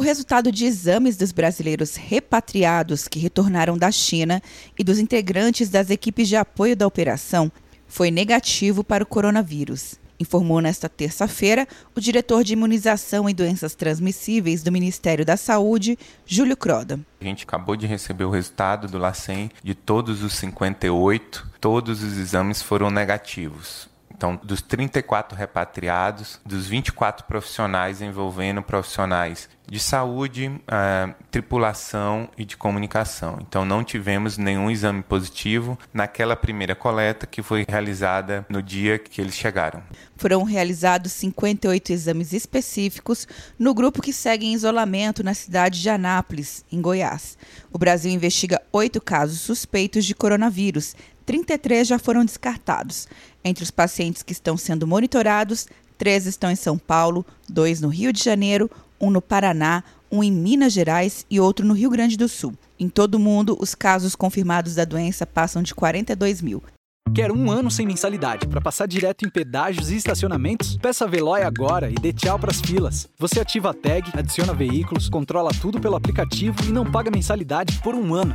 O resultado de exames dos brasileiros repatriados que retornaram da China e dos integrantes das equipes de apoio da operação foi negativo para o coronavírus informou nesta terça-feira o diretor de imunização e doenças transmissíveis do Ministério da Saúde, Júlio Croda. A gente acabou de receber o resultado do LACEN de todos os 58, todos os exames foram negativos. Então, dos 34 repatriados, dos 24 profissionais envolvendo profissionais de saúde, uh, tripulação e de comunicação. Então, não tivemos nenhum exame positivo naquela primeira coleta que foi realizada no dia que eles chegaram. Foram realizados 58 exames específicos no grupo que segue em isolamento na cidade de Anápolis, em Goiás. O Brasil investiga oito casos suspeitos de coronavírus, 33 já foram descartados. Entre os pacientes que estão sendo monitorados, três estão em São Paulo, dois no Rio de Janeiro, um no Paraná, um em Minas Gerais e outro no Rio Grande do Sul. Em todo o mundo, os casos confirmados da doença passam de 42 mil. Quer um ano sem mensalidade para passar direto em pedágios e estacionamentos? Peça a Veloy agora e dê tchau para as filas. Você ativa a tag, adiciona veículos, controla tudo pelo aplicativo e não paga mensalidade por um ano.